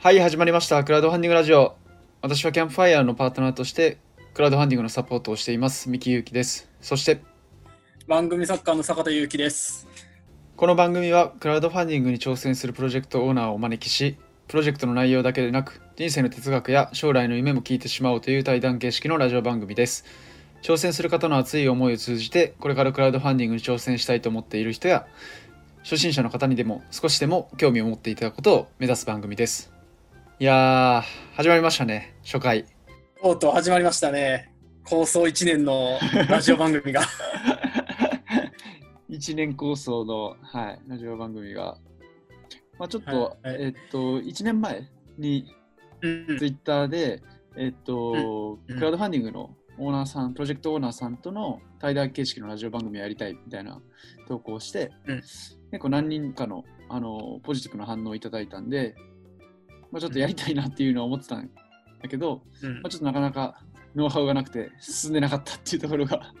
はい、始まりました。クラウドファンディングラジオ。私はキャンプファイヤーのパートナーとして、クラウドファンディングのサポートをしています。三木ゆうきです。そして、番組作家の坂田裕樹です。この番組はクラウドファンディングに挑戦するプロジェクトオーナーをお招きし、プロジェクトの内容だけでなく、人生の哲学や将来の夢も聞いてしまおうという対談形式のラジオ番組です。挑戦する方の熱い思いを通じて、これからクラウドファンディングに挑戦したいと思っている人や、初心者の方にでも少しでも興味を持っていただくことを目指す番組です。いやー、始まりましたね、初回。とうとう始まりましたね。構想1年のラジオ番組が。1年構想の、はい、ラジオ番組が、まあ、ちょっと、はいはいえっと、1年前にうんツイッターで、えっと、うんクラウドファンディングのオーナーさん、プロジェクトオーナーさんとの対談形式のラジオ番組をやりたいみたいな投稿をして、うん結構何人かのあのポジティブな反応をいただいたんで、まあ、ちょっとやりたいなっていうのは思ってたんだけど、うんまあ、ちょっとなかなかノウハウがなくて進んでなかったっていうところが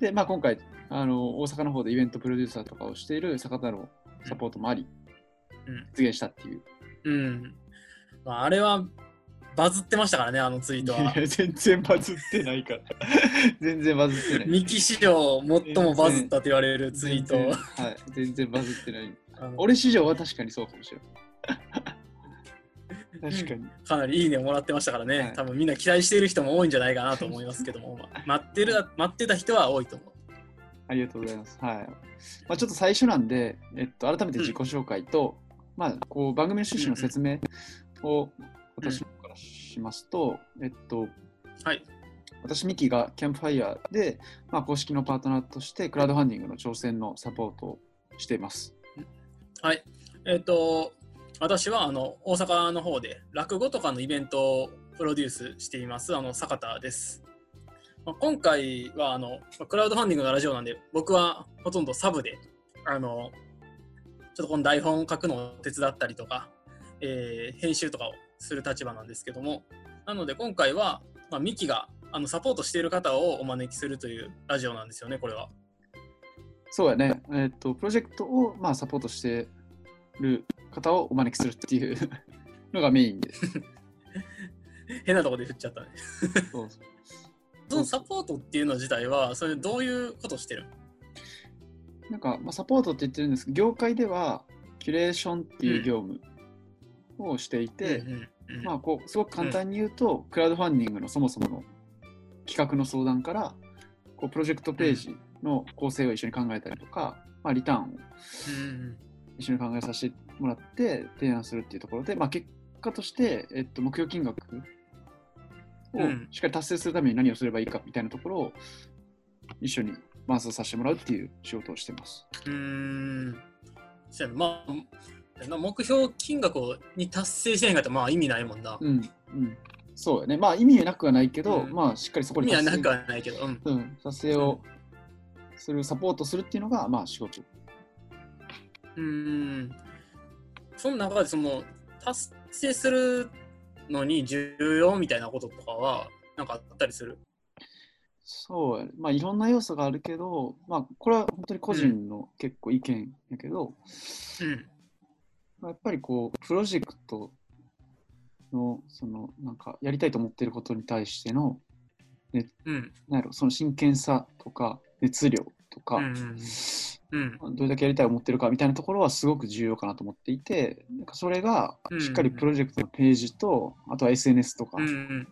で、まあ、今回あの大阪の方でイベントプロデューサーとかをしている坂田のサポートもあり、うん実現したっていう。うん。まあ、あれはバズってましたからね、あのツイートは。いや全然バズってないから。全然バズってない。ミキ史上最もバズったと言われるツイートはい、全然バズってない。俺史上は確かにそうかもしれない。確かに。かなりいいねをもらってましたからね、はい多分みんな期待している人も多いんじゃないかなと思いますけども、ま あ待ってる待ってた人は多いと思う。ありがとうございます。はい。まあ、ちょっと最初なんで、えっと、改めて自己紹介と、まあ、こう番組の趣旨の説明を私からしますと、えっと、はい。私、ミキがキャンプファイヤーで、まあ、公式のパートナーとして、クラウドファンディングの挑戦のサポートをしています。はい。えっ、と、私はあの大阪の方で落語とかのイベントをプロデュースしています、あの坂田です。まあ、今回はあのクラウドファンディングのラジオなんで、僕はほとんどサブで、あのちょっとこの台本を書くのを手伝ったりとか、えー編集とかをする立場なんですけども、なので今回は、まあ、ミキがあのサポートしている方をお招きするというラジオなんですよね、これは。そうやね、えっと、プロジェクトを、まあ、サポートしてる方をお招きするっていう のがメインです。変なとこで振っちゃったね。そうそのサポートっていうの自体は、それどういうことしてる？なんか、まあ、サポートって言ってるんですけど、業界では、キュレーションっていう業務をしていて、うんうんうんまあ、こうすごく簡単に言うと、クラウドファンディングのそもそもの企画の相談から、こうプロジェクトページの構成を一緒に考えたりとか、まあ、リターンをうん一緒に考えさせてもらって提案するっていうところで、まあ、結果として、えっと、目標金額をうんしっかり達成するために何をすればいいかみたいなところを一緒に伴走させてもらうっていう仕事をしてます。うんまあな目標金額をに達成してへんかったらまあ意味ないもんな。うん、うん。そうよね。まあ意味なくはないけど、うんまあしっかりそこ意に達成味はなくはないけど、うん。うん、達成をする、サポートするっていうのが、まあ仕事。うーんその中でその達成するのに重要みたいなこととかはなんかあったりする？そうやね。まあいろんな要素があるけど、まあこれは本当に個人の結構意見やけど、うん。まあやっぱりこう、プロジェクトの、その、なんかやりたいと思っていることに対しての、うん。なんやろ、その真剣さとか、熱量とか、うんうんうん。どれだけやりたいと思ってるかみたいなところはすごく重要かなと思っていて、なんかそれがうんしっかりプロジェクトのページと、あとは SNS とかうんうん。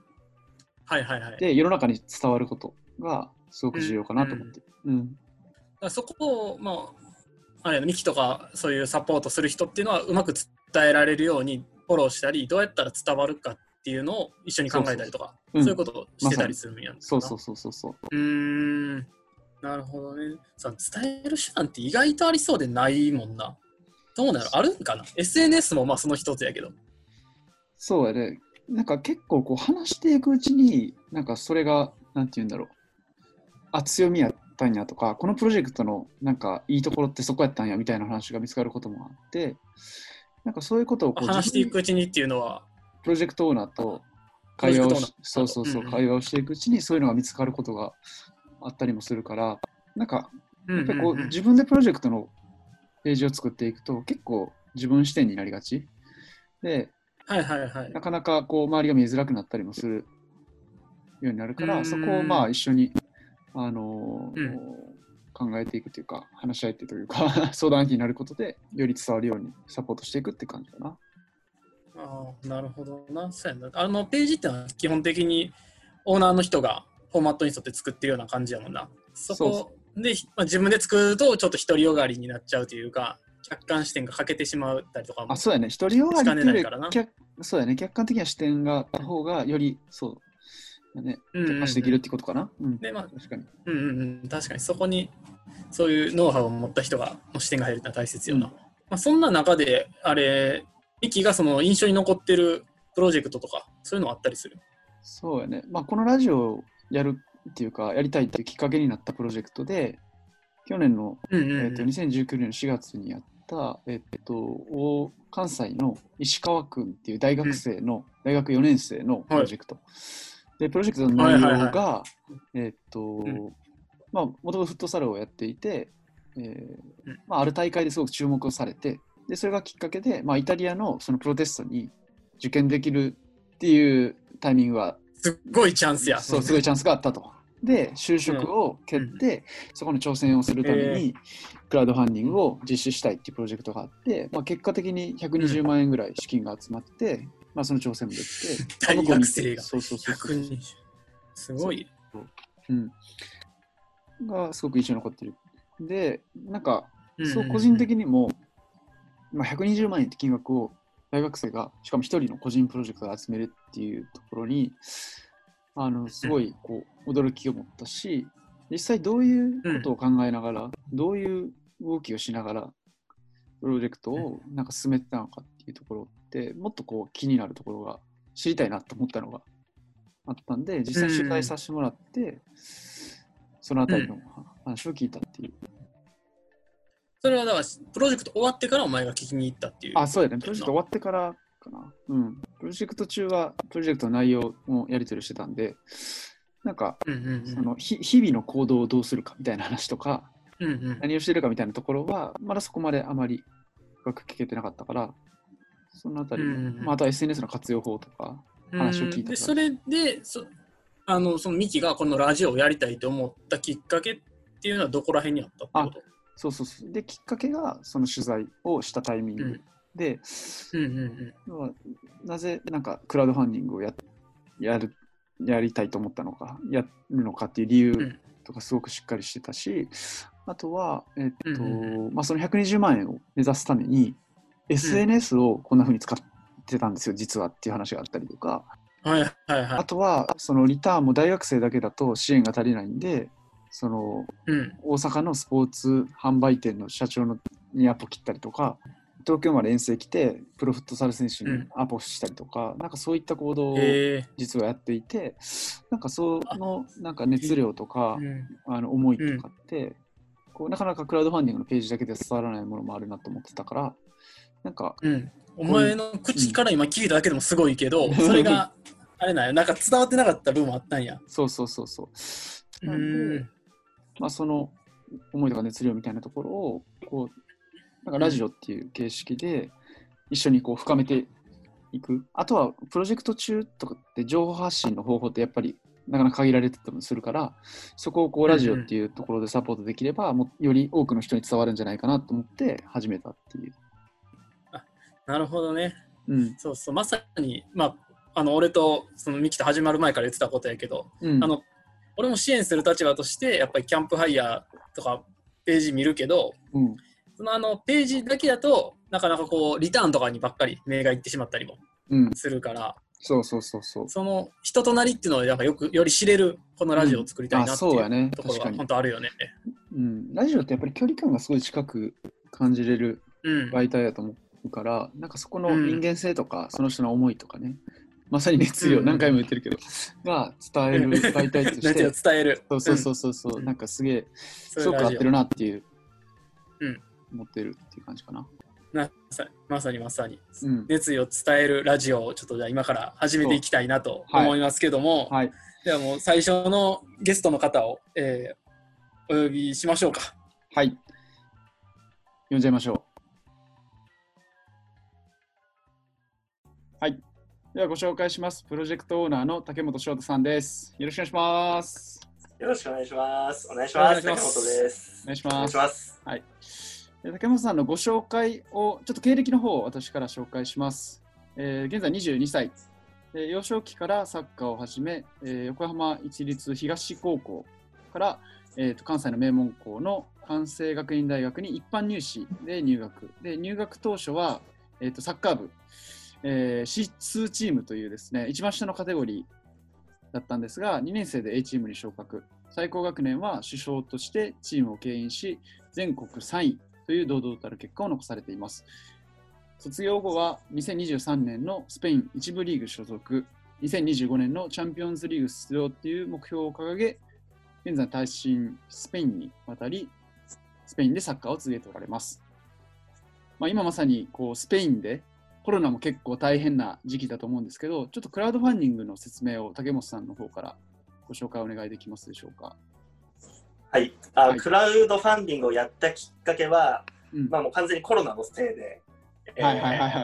はいはいはい。で世の中に伝わることがすごく重要かなと思って。うん。らそこを、まあ、あれミキとかそういうサポートする人っていうのはうまく伝えられるようにフォローしたり、どうやったら伝わるかっていうのを一緒に考えたりとか、うんそういうことをしてたりするんやんそうそうそうそうそう。うーん。なるほどね。さ伝える手段って意外とありそうでないもんな。どうなるあるんかな ?SNS もまあその一つやけど。そうやね。なんか結構こう話していくうちに、なんかそれが、なんて言うんだろう。あ、強みやったんやとか、このプロジェクトのなんかいいところってそこやったんやみたいな話が見つかることもあって、なんかそういうことをこう話していくうちにっていうのは、プロジェクトオーナーと会話をそうそうそう、会話をしていくうちにそういうのが見つかることがあったりもするから、なんかやっぱりこう、自分でプロジェクトのページを作っていくと結構自分視点になりがちで、はいはいはいな。かなかこう周りが見えづらくなったりもするようになるから、うんそこをまあ一緒に、あのーうん考えていくというか、話し合ってというか、相談になることで、より伝わるようにサポートしていくって感じかな。ああ、なるほどな。そうやな。あのページってのは基本的にオーナーの人がフォーマットに沿って作ってるような感じやもんな。そこで、まあ、自分で作るとちょっと独りよがりになっちゃうというか、客観視点が欠けてしまったりとかもあ、そうやね。一人よがりっていそうやね。客観的な視点があった方が、より、そうだね。客観視できるってことかな。うん。で、まあ、確かに。うんうんうん、確かにそこにそういうノウハウを持った人がの視点が入るのは大切よな。うんまあ、そんな中で、あれ、ミキがその印象に残ってるプロジェクトとか、そういうのあったりする？そうやね。まあ、このラジオをやるっていうか、やりたいっていうきっかけになったプロジェクトで、去年の、うんうんうん。えー、と2019年の4月にやった、えっと、大関西の石川君っていう大学生の、大学4年生のプロジェクト。で、プロジェクトの内容が、はいはえっと、ん。まあ、もともとフットサルをやっていて、えーうん。まあ、ある大会ですごく注目をされて、で、それがきっかけで、まあ、イタリアのそのプロテストに受験できるっていうタイミングがすっごいチャンスや。そう、すごいチャンスがあったと。で、就職を蹴って、そこに挑戦をするために、クラウドファンディングを実施したいっていうプロジェクトがあって、まあ、結果的に120万円ぐらい資金が集まって、まあ、その挑戦もできて、大学生がそうそうそうそう。120。すごい。うん。がすごく印象に残ってる。で、なんか、うんうんうんそう個人的にも、まあ、120万円って金額を大学生が、しかも一人の個人プロジェクトで集めるっていうところに、あのすごいこう驚きを持ったし、実際どういうことを考えながら、どういう動きをしながら、プロジェクトをなんか進めてたのかっていうところって、もっとこう気になるところが知りたいなと思ったのがあったんで、実際取材させてもらって、そのあたりの話を聞いたっていう。それはだから、プロジェクト終わってからお前が聞きに行ったっていう。あ、そうやね。プロジェクト終わってからかな。うん。プロジェクト中は、プロジェクトの内容もやり取りしてたんで、なんか、うんうんうんそのひ日々の行動をどうするかみたいな話とか、うんうん何をしてるかみたいなところは、まだそこまであまり深く聞けてなかったから、そのあたりも、うんうんうんまあ、あとは SNS の活用法とか、話を聞いたからうんでそれでそあのそのミキがこのラジオをやりたいと思ったきっかけっていうのはどこら辺にあったってこそうそうそう。で、きっかけが、その取材をしたタイミング。で、とうんうんうん。要はなぜなんかクラウドファンディングをややるやりたいと思ったのかやるのかっていう理由うん。とかすごくしっかりしてたし、あとは、えっとうんうまあ、その120万円を目指すために SNS をこんな風に使ってたんですよ実はっていう話があったりとか。はいはいはあい。とはそのリターンも大学生だけだと支援が足りないんでそのうん。大阪のスポーツ販売店の社長のにアポ切ったりとか東京まで遠征来てプロフットサル選手にアポしたりとか、なんかそういった行動をへ実はやっていて、なんかそのなんか熱量とかえ、うん。あの思いとかって、こうなかなかクラウドファンディングのページだけで伝わらないものもあるなと思ってたからなんかうん、お前の口から今聞いただけでもすごいけど、それがあれなんやなんか伝わってなかった部分もあったんや。そうそうそうそう。うなんでんまあ、その思いとか熱量みたいなところをこうなんかラジオっていう形式で一緒にこう深めていく、あとはプロジェクト中とかって情報発信の方法ってやっぱりなかなか限られてたりもするからそこをこうラジオっていうところでサポートできれば、もうより多くの人に伝わるんじゃないかなと思って始めたっていう。なるほどね。うん。そうそう、まさに、まあ、あの俺とそのミキと始まる前から言ってたことやけど、うん。あの俺も支援する立場として、やっぱりキャンプファイヤーとかページ見るけど、うん。そのあのページだけだとなかなかこうリターンとかにばっかり目がいってしまったりもうん、するから、そうそうそうそう。その人となりっていうのをやっぱよくより知れるこのラジオを作りたいなっていうやね。うところ確かに。は本当あるよね。うん、ラジオってやっぱり距離感がすごい近く感じれるうん。媒体だと思うから、なんかそこのうん。人間性とか、その人の思いとかね、まさに熱量、うん何回も言ってるけど、が伝える媒体として 伝える。そうそうそうそうそう、うんなんかすげえ、そういうラジオすごく合ってるなっていう、うん思ってるっていう感じかな。なさまさにまさに。うん。熱意を伝えるラジオをちょっとじゃあ今から始めていきたいなとはい思いますけども、はい。ではもう最初のゲストの方を、えーお呼びしましょうか。はい。呼んじゃいましょう。ではご紹介します。プロジェクトオーナーの竹本翔太さんです。よろしくお願いします。よろしくお願いします。お願いします。竹本です。お願いします。ます。はい。で竹本さんのご紹介を、ちょっと経歴の方を私から紹介します。えー現在22歳。で幼少期からサッカーを始め、えー横浜市立東高校から、えーと関西の名門校の関西学院大学に一般入試で入学。で入学当初は、えーとサッカー部、えー C2 チームというですね、一番下のカテゴリーだったんですが、2年生で A チームに昇格。最高学年は首相としてチームを牽引し、全国3位という堂々たる結果を残されています。卒業後は2023年のスペイン1部リーグ所属、2025年のチャンピオンズリーグ出場という目標を掲げ、現在単身スペインに渡り、スペインでサッカーを続けておられます。まあ、今まさにこうスペインでコロナも結構大変な時期だと思うんですけど、ちょっとクラウドファンディングの説明を竹本さんの方からご紹介お願いできますでしょうか？はい。あ、はい。クラウドファンディングをやったきっかけは、うん。まあもう完全にコロナのせいで、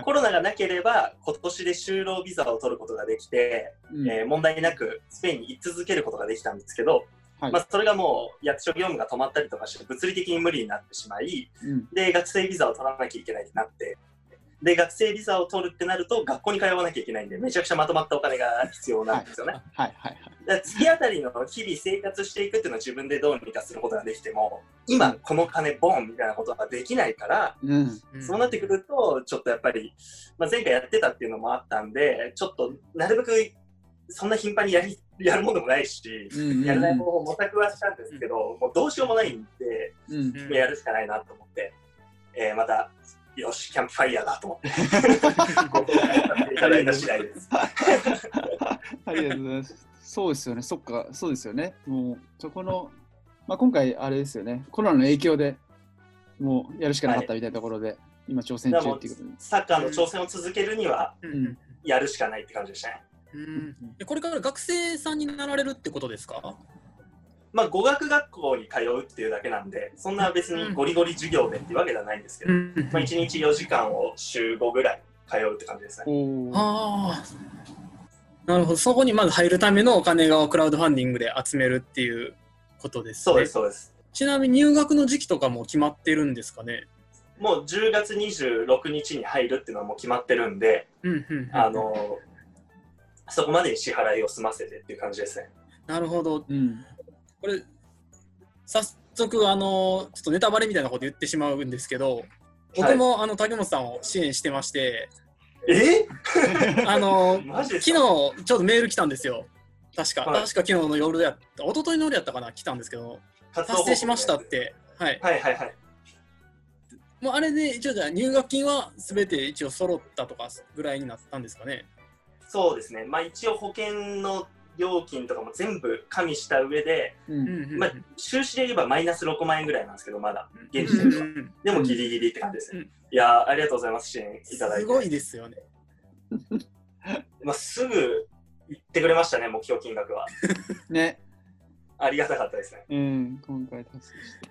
コロナがなければ今年で就労ビザを取ることができて、うん。えー問題なくスペインに居続けることができたんですけど、はい。まあそれがもう役所業務が止まったりとかして物理的に無理になってしまい、うん。で、学生ビザを取らなきゃいけないってなって、で、学生ビザを取るってなると、学校に通わなきゃいけないんで、めちゃくちゃまとまったお金が必要なんですよね。はいはいはい。だから次あたりの日々生活していくっていうのは自分でどうにかすることができても、今この金ボンみたいなことができないから、うん。そうなってくると、ちょっとやっぱり、まあ、前回やってたっていうのもあったんで、ちょっとなるべくそんな頻繁にやりやるものでもないし、うんうんやらない方法を模索はしたんですけど、もうどうしようもないんで、うん。うんやるしかないなと思って、えーまた、よし、キャンプファイヤーだと思って、ご紹介させていただいた次第です。ありがとうございます。そうですよね、そっか、そうですよね。もう、そこの、まあ、今回、あれですよね、コロナの影響でもうやるしかなかったみたいなところで、今、挑戦中っていうことに。サッカーの挑戦を続けるには、うんうんやるしかないって感じでしたね。うんえこれから学生さんになられるってことですか？まあ、語学学校に通うっていうだけなんで、そんな別にゴリゴリ授業でっていうわけではないんですけど、んまあ、1日4時間を週5ぐらい通うって感じですね。ああ。なるほど。そこにまず入るためのお金をクラウドファンディングで集めるっていうことですね。そうです、そうです。ちなみに入学の時期とかも決まってるんですかね？もう10月26日に入るっていうのはもう決まってるんで、うんうんうんあのそこまでに支払いを済ませてっていう感じですね。なるほど。うん。これ、早速、あの、ちょっとネタバレみたいなこと言ってしまうんですけど、僕も、あの竹本さんを支援してまして、え？あの、昨か？日ちょうどメール来たんですよ。確か、はい確か昨日の夜やった、一昨日の夜やったかな、来たんですけど、達成しましたって。はい。はいはいはい。もうあれで一応じゃあ入学金はすべて一応揃ったとかぐらいになったんですかね？そうですね。まあ一応保険の料金とかも全部加味した上で、まあ、収支で言えばマイナス6万円ぐらいなんですけど、まだ、現時点では。でもギリギリって感じですね。うんいやーありがとうございます、支援いただいて。すごいですよね。まあ、すぐ言ってくれましたね、目標金額は。ね。ありがたかったですね。うん。今回達成して。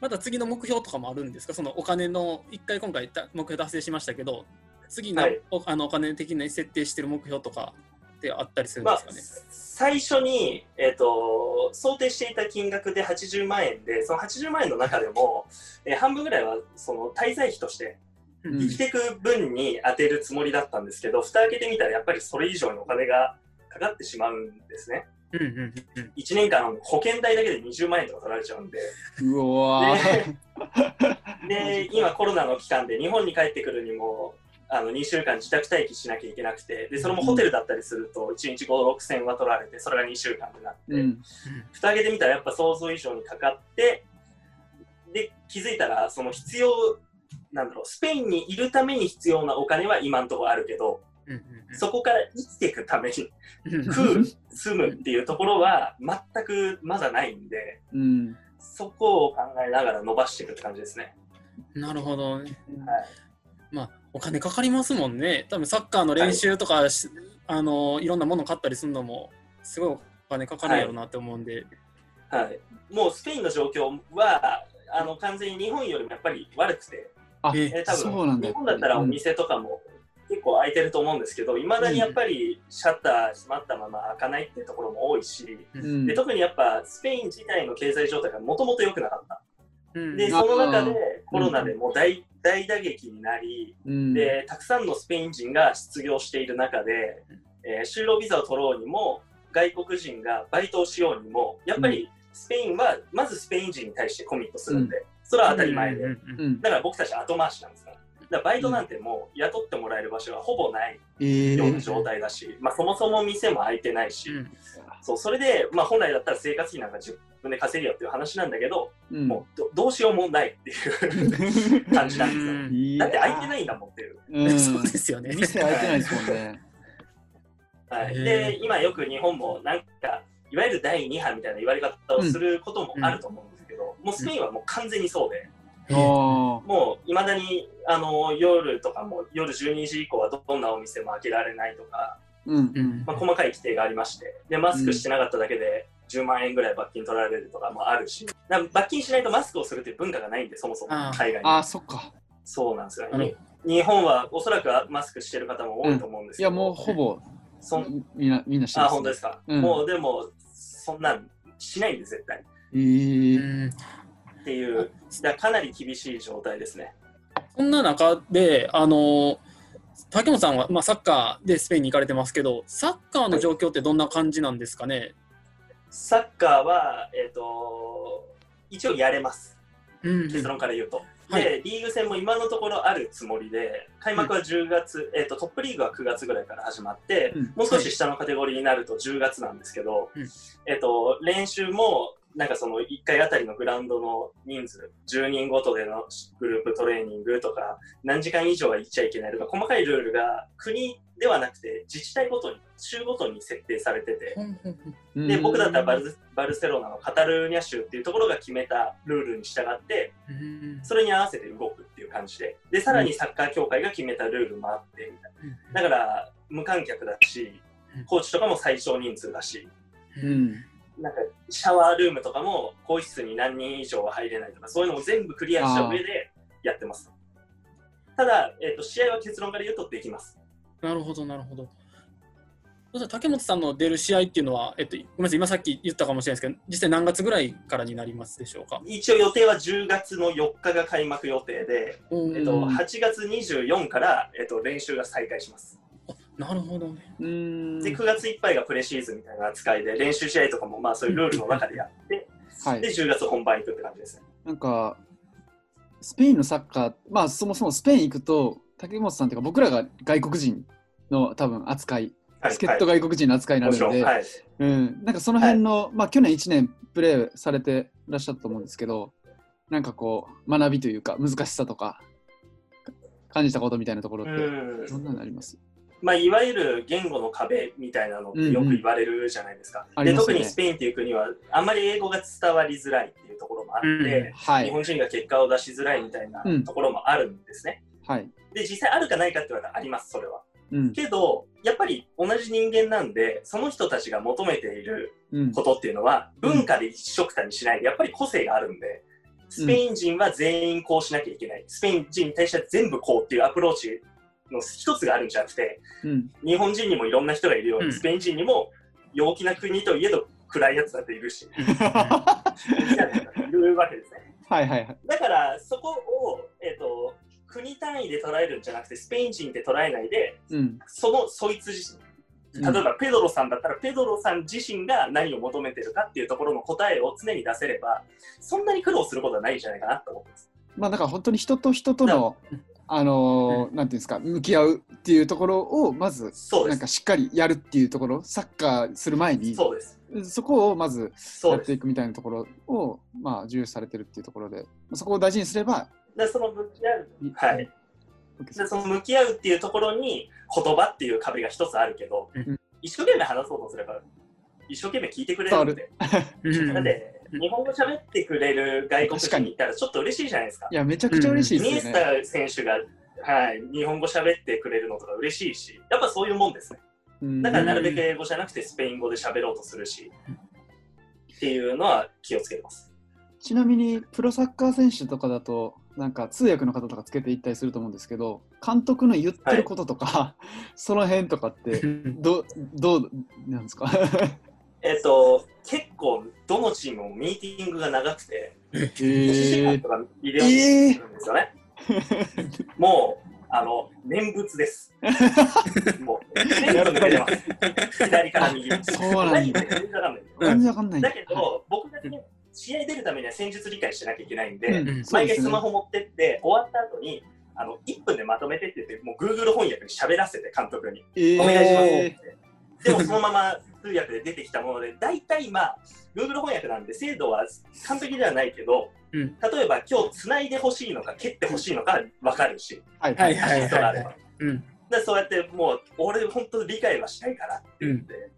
また次の目標とかもあるんですか？そのお金の、一回今回た目標達成しましたけど、次の,はいお、あのお金的に設定してる目標とかってあったりするんまあですかね。、最初に、えー、と想定していた金額で80万円で、その80万円の中でも、えー半分ぐらいはその滞在費としてうん生きていく分に当てるつもりだったんですけど、蓋開けてみたらやっぱりそれ以上にお金がかかってしまうんですね。うんうんうんうん1年間保険代だけで20万円とか取られちゃうんで。うわー。で、今コロナの期間で日本に帰ってくるにも、あの2週間自宅待機しなきゃいけなくて、でそれもホテルだったりすると、1日5、6千は取られて、それが2週間になって、うん。蓋開けてみたらやっぱ想像以上にかかって、で、気づいたら、その必要、なんだろう、スペインにいるために必要なお金は今んところあるけど、うんうんそこから生きていくためにうん食う、住むっていうところは全くまだないんで、うん。そこを考えながら伸ばしていくって感じですね。なるほどね。はいまあ、お金かかりますもんね。多分サッカーの練習とかし、あのいろんなもの買ったりするのも、すごいお金かかるやろうなって思うんで。はい、もうスペインの状況はあの完全に日本よりもやっぱり悪くて、あ、ええー多分そうなんだ。日本だったらお店とかも結構開いてると思うんですけどいまだにやっぱりシャッター閉まったまま開かないっていうところも多いし、うんで特にやっぱスペイン自体の経済状態がもともと良くなかった。うん。で、その中でコロナでもう大大打撃になり、うん。で、たくさんのスペイン人が失業している中で、えー就労ビザを取ろうにも、外国人がバイトをしようにも、やっぱりスペインはまずスペイン人に対してコミットするんで、それは当たり前で。だから僕たち後回しなんですから。だバイトなんてもう雇ってもらえる場所がほぼないえー。ような状態だし、まあそもそも店も開いてないし、うんそうそれで、まあ、本来だったら生活費なんか自分で稼げよっていう話なんだけど、うん。もうどどうしようもないっていう 感じなんですよ。だって開いてないんだもんっていう。うん。そうですよね。店開いてないですもんね。はい、で、今よく日本もなんか、いわゆる第2波みたいな言われ方をすることもあると思うんですけど、もうスペインはもう完全にそうで、あもういまだにあの夜とかも夜12時以降はどんなお店も開けられないとか、まあ、細かい規定がありまして、で、マスクしてなかっただけで10万円ぐらい罰金取られるとかもあるし、罰金しないとマスクをするっていう文化がないんで、そもそもあー海外に。あーそっか。そうなんですよね。日本はおそらくマスクしてる方も多いと思うんですけど、いやもうほぼそんみんなみんなしてあ、ます、本当ですか？うんもうでも、そんなんしないんで、絶対。えーうんっていう、だからかなり厳しい状態ですね。そんな中で、あの竹本さんは、まあ、サッカーでスペインに行かれてますけど、サッカーの状況ってどんな感じなんですかね？サッカーは、えっ、と、一応やれます。うん結論から言うと。はい。で、リーグ戦も今のところあるつもりで、開幕は10月、えっ、と、トップリーグは9月ぐらいから始まって、うん。もう少し下のカテゴリーになると10月なんですけど、うん。えっ、と、練習も、なんかその1回あたりのグラウンドの人数、10人ごとでのグループトレーニングとか、何時間以上は行っちゃいけないとか、細かいルールが国ではなくて自治体ごとに、州ごとに設定されてて、でうん僕だったらバルバルセロナのカタルーニャ州っていうところが決めたルールに従って、うん。それに合わせて動くっていう感じで、で、さらにサッカー協会が決めたルールもあって、みたいな。だから、無観客だしうん、コーチとかも最小人数だし、うんなんかシャワールームとかも更衣室に何人以上は入れないとか、そういうのも全部クリアした上でやってます。ただ、えっと試合は結論から言うとできます。なるほど、なるほど。竹本さんの出る試合っていうのは、えっと、ごめんなさい、今さっき言ったかもしれないですけど、実際何月ぐらいからになりますでしょうか？一応予定は10月の4日が開幕予定で、えっと、うん8月24から、えっと、練習が再開します。なるほどね。うん。で、9月いっぱいがプレシーズンみたいな扱いで、練習試合とかもまあそういうルールの中でやって、はい。で、10月本番行くって感じですね。なんかスペインのサッカーまあそもそもスペイン行くと竹本さんっていうか僕らが外国人の多分扱い。はい、助っ人外国人の扱いになるので、はい。うん、なんかその辺の、まあ去年1年プレーされてらっしゃったと思うんですけどなんかこう学びというか難しさとか感じたことみたいなところってうん。どんなのあります？まあ、いわゆる言語の壁みたいなのってよく言われるじゃないですか。でありますよね。特にスペインっていう国はあんまり英語が伝わりづらいっていうところもあって、うん。はい。日本人が結果を出しづらいみたいなうん。ところもあるんですね。はい、で実際あるかないかって言われたらありますそれは。うん。けどやっぱり同じ人間なんでその人たちが求めているうん。ことっていうのは文化で一緒くたにしない。でやっぱり個性があるんでスペイン人は全員こうしなきゃいけない、スペイン人に対しては全部こうっていうアプローチの一つがあるんじゃなくてうん日本人にもいろんな人がいるように、うんスペイン人にも陽気な国といえど暗いやつだっているし いるわけですねはいはいはいだからそこを、えっと国単位で捉えるんじゃなくてスペイン人って捉えないでうんそのそいつ自身例えばペドロさんだったら、ペドロさん自身が何を求めてるかっていうところの答えを常に出せればそんなに苦労することはないんじゃないかなと思ってます。まあだから本当に人と人とのあのーなんていうんですか向き合うっていうところをまずなんか。しっかりやるっていうところサッカーする前にそうです。そこをまず。やっていくみたいなところをまあ重視されてるっていうところでそこを大事にすればでその向き合う、はい。でその向き合うっていうところに言葉っていう壁が一つあるけど、うん一生懸命話そうとすれば一生懸命聞いてくれる んで。日本語喋ってくれる外国人いたらちょっと嬉しいじゃないですかい。やめちゃくちゃ嬉しいですよね。タ選手が、はい、日本語喋ってくれるのとか嬉しいし、やっぱそういうもんですね。うんだからなるべく英語じゃなくてスペイン語で喋ろうとするし、っていうのは気をつけてます。ちなみにプロサッカー選手とかだとなんか通訳の方とかつけていったりすると思うんですけど監督の言ってることとか、その辺とかってどどうなんですか？えっと、結構、どのチームもミーティングが長くて、え1時間ーとかビデオにするんですよね。もう、あの、念仏です。もう、ます。左から右。そうなんだ全然わかんない。だけど、僕がね、試合出るためには戦術理解しなきゃいけないんで、うんうん毎回スマホ持ってって、終わった後に、あの1分でまとめてって言って、もう Google 翻訳に喋らせて、監督に。えお願いしますっーて。でもそのまま通訳で出てきたもので、大体まあ、Google 翻訳なんで精度は完璧ではないけど、うん例えば今日つないでほしいのか蹴ってほしいのか分かるし、はいはいはい人があれば。うん。でそうやってもう、俺本当理解はしたいからって言って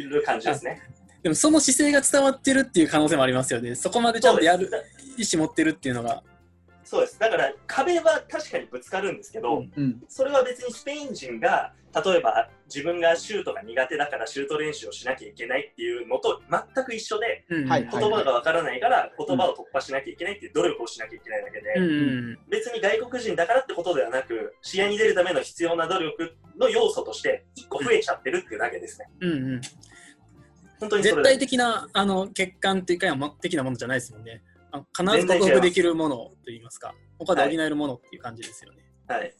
いる感じですね。でもその姿勢が伝わってるっていう可能性もありますよね。そこまでちゃんとやる意思持ってるっていうのが。そうです。だから壁は確かにぶつかるんですけど、うんうんそれは別にスペイン人が例えば自分がシュートが苦手だからシュート練習をしなきゃいけないっていうのと全く一緒でうんはい言葉がわからないから言葉を突破しなきゃいけないっていう努力をしなきゃいけないだけで、うんうん別に外国人だからってことではなく試合に出るための必要な努力の要素として1個増えちゃってるっていうだけですね。うんうん本当に絶対的なあの欠陥っていうか的なものじゃないですもんね。あ必ず克服できるものといいますか、他で補えるものっていう感じですよね。はい。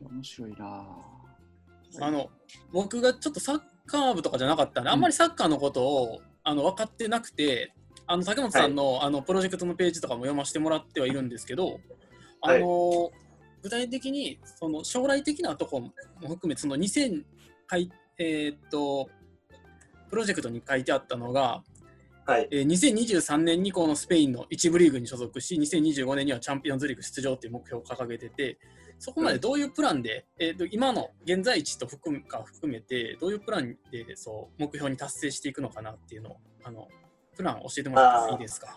面白いなあの僕がちょっとサッカー部とかじゃなかったんで、あんまりサッカーのことをあの分かってなくて、あの竹本さんの,、あのプロジェクトのページとかも読ませてもらってはいるんですけど、あの具体的にその将来的なところも含めその2000はいえーっとプロジェクトに書いてあったのが、はい。えー2023年にこのスペインの1部リーグに所属し2025年にはチャンピオンズリーグ出場という目標を掲げててそこまでどういうプランで、えーと今の現在地と含むか含めてどういうプランでそう目標に達成していくのかなっていうのをあのプラン教えてもらってもいいですか？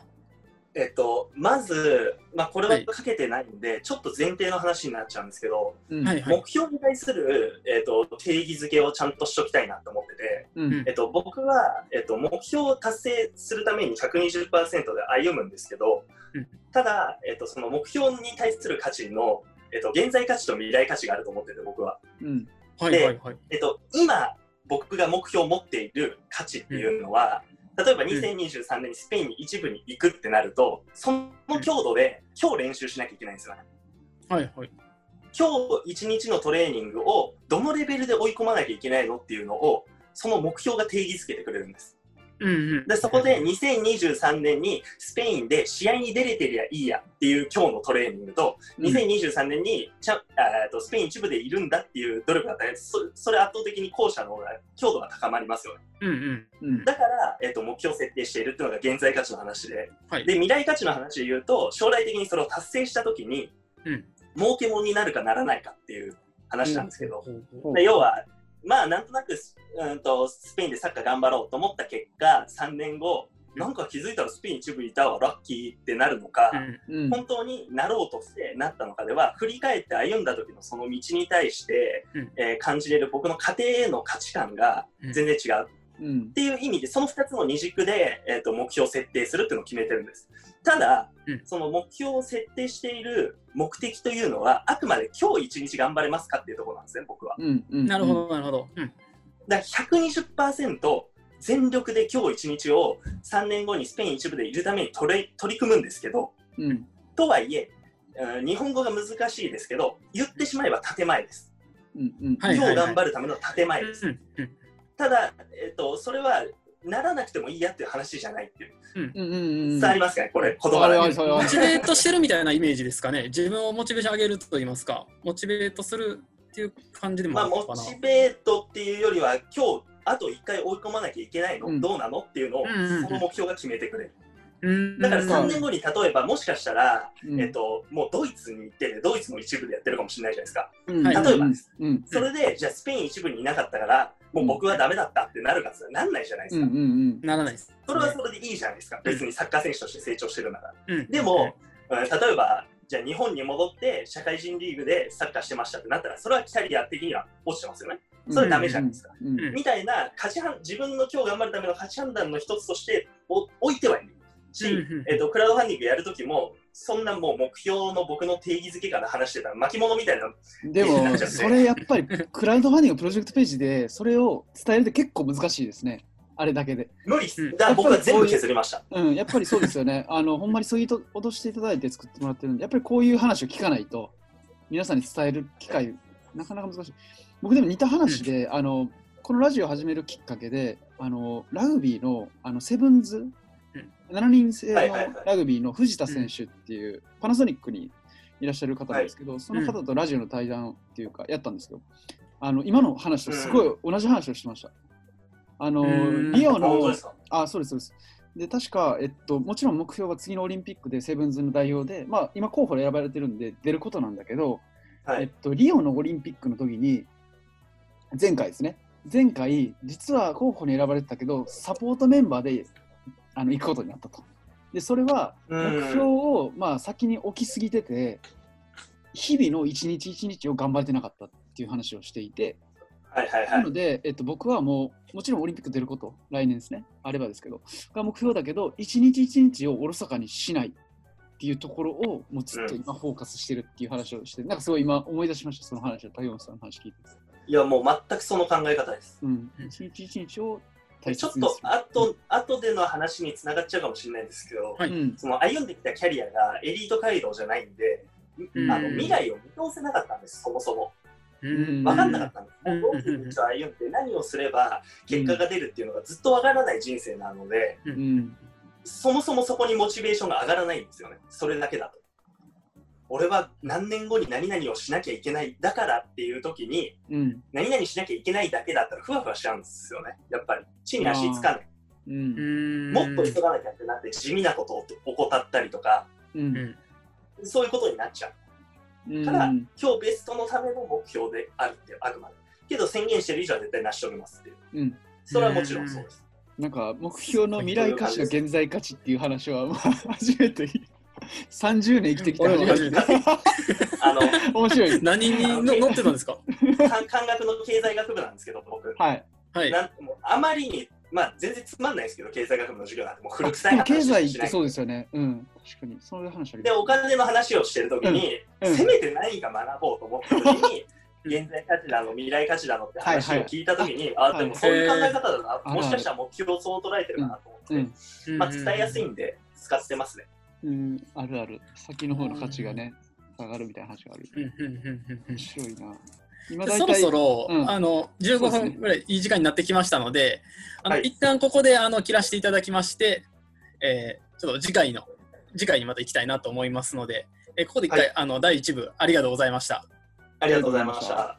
えっと、まず、まあ、これははいかけてないんで、ちょっと前提の話になっちゃうんですけど、うん。はいはい。目標に対する、えっと、定義づけをちゃんとしときたいなと思ってて、うん。えっと、僕は、えっと、目標を達成するために120%で歩むんですけど、うん。ただ、えっと、その目標に対する価値の、えっと、現在価値と未来価値があると思ってて、僕は。うん。はいはいはい。えっと、今、僕が目標を持っている価値っていうのは、例えば2023年にスペインに一部に行くってなると、その強度で今日練習しなきゃいけないんですよね。はいはい今日一日のトレーニングをどのレベルで追い込まなきゃいけないのっていうのを、その目標が定義づけてくれるんです。うんうん。で、そこで2023年にスペインで試合に出れてりゃいいやっていう今日のトレーニングと、2023年にちゃんあーとスペイン一部でいるんだっていう努力があったら、そそれ圧倒的に後者の方が強度が高まりますよね。うんうん。うんだから、えっと目標を設定しているっていうのが現在価値の話で、はい。で未来価値の話で言うと、将来的にそれを達成したときに、うん。儲けもんになるかならないかっていう話なんですけど、要は、まあなんとなくス,、うん、とスペインでサッカー頑張ろうと思った結果、3年後、なんか気づいたらスペイン一部いたわ、ラッキーってなるのか、うん。うん。本当になろうとしてなったのかでは、振り返って歩んだ時のその道に対して、うん。えー感じれる僕の家庭への価値観が全然違う。うん。っていう意味で、その2つの二軸で、えー、と目標を設定するっていうのを決めてるんです。ただ、うん。その目標を設定している目的というのは、あくまで今日一日頑張れますかっていうところなんですね、僕は。うんうん。なるほどなるほど、うん。だから120%全力で今日一日を3年後にスペイン一部でいるために取れ取り組むんですけど、うん。とはいえ、うん日本語が難しいですけど、言ってしまえば建前です。うんうん。はい今日頑張るための建前です。うんうん。ただ、えっと、それはならなくてもいいやっていう話じゃないっていう。うん。うんうん伝わりますかね、これ、言葉あれだけはそれは。モチベートしてるみたいなイメージですかね？自分をモチベーション上げると言いますか、モチベートするっていう感じでもまあ、あるのかな？モチベートっていうよりは、今日、あと1回追い込まなきゃいけないの、うん。どうなの？っていうのを、その目標が決めてくれる。うん。だからう。ん3年後に例えば、もしかしたら、うん。えっと、もうドイツに行ってて、ドイツの一部でやってるかもしれないじゃないですか。うん。はい例えば。ですうん。それで、じゃあスペイン一部にいなかったから、もう僕はダメだったってなるかって言ったらなんないじゃないですか。うんうんうんならないです。それはそれでいいじゃないですか。別にサッカー選手として成長してるなら。うんでも、うん例えば、じゃあ日本に戻って社会人リーグでサッカーしてましたってなったら、それはキャリア的には落ちてますよね。それダメじゃないですか。うんみたいな価値判、自分の今日頑張るための価値判断の一つとしてお置いてはいる。し、うんうんえっと、クラウドファンディングやるときも、そんなもう目標の僕の定義づけから話してた巻物みたいな、でも、それやっぱりクラウドファンディングプロジェクトページでそれを伝えるって結構難しいですね。あれだけで。無理っす。うんだから僕は全部削りました。うん、やっぱりそうですよね。あの、ほんまにそういうと脅していただいて作ってもらってるんで、やっぱりこういう話を聞かないと、皆さんに伝える機会、なかなか難しい。僕でも似た話で、あの、このラジオを始めるきっかけで、あの、ラグビーの、あの、セブンズ、7人制のラグビーの藤田選手っていう、パナソニックにいらっしゃる方なんですけど、その方とラジオの対談っていうか、やったんですけど、あの、今の話とすごい同じ話をしてました。あの、うん。リオのあ、そうです、そうです。で、確か、えっと、もちろん目標は次のオリンピックでセブンズの代表で、まあ、今候補で選ばれてるんで出ることなんだけど、はい。えっと、リオのオリンピックの時に、前回ですね、前回、実は候補に選ばれてたけど、サポートメンバーであの行くことになったと。で、それはうん目標を、まあ、先に置きすぎてて、日々の一日一日を頑張れてなかったっていう話をしていて、はいはいは。ないので、えっと、僕はもう、もちろんオリンピック出ること、来年ですね、あればですけど、が目標だけど、一日一日をおろそかにしないっていうところを、もうずっと今、フォーカスしてるっていう話をして、なんかすごい今、思い出しました、その話を、竹本さんの話聞いて。いや、もう全くその考え方です。うんうん、一日一日を大ちょっ。と後後での話につながっちゃうかもしれないんですけど、はいうん、その歩んできたキャリアがエリート街道じゃないんで、うんあの未来を見通せなかったんです、そもそも。うん分かんなかったんです。どういう道を歩んで何をすれば結果が出るっていうのがずっと分からない人生なので、うん、そもそもそこにモチベーションが上がらないんですよね。それだけだと。俺は何年後に何々をしなきゃいけないだからっていう時にうん、何々しなきゃいけないだけだったらふわふわしちゃうんですよね。やっぱり地に足つかない。うん、もっと急がなきゃってなって地味なことを怠ったりとか、うん、そういうことになっちゃう。うん、から今日ベストのための目標であるっていう、あくまで。けど宣言してる以上は絶対成し遂げますっていう。うん。それはもちろんそうです。なんか目標の未来価値と現在価値っていう話は、まあ、初めて30年生きてきた俺も初めてあの、面白いです。何にの乗ってたんですか？か漢学の経済学部なんですけど、僕。はい。はい。なんもうあまりに、まあ全然つまんないですけど、経済学部の授業なんてもう古臭いない。済ってそうですよね。うん。確かに。そういう話ありで、ます。お金の話をしてるときに、うんせめて何か学ぼうと思ったときに、現在価値だの、未来価値だのって話を聞いたときに、あ、でもそういう考え方だな、はいもしかしたら目標をそう捉えてるかなと思って、うん。まあ伝えやすいんで使ってますね。うん、あるある。先の方の価値がね、下がるみたいな話がある。面白いな。今そろそろ、うんあの15そうですね分ぐらいいい時間になってきましたので、あのはい一旦ここであの切らしていただきまして、えーちょっと次回の次回にまた行きたいなと思いますので、えーここで一回、はいあの第1部ありがとうございました。ありがとうございました。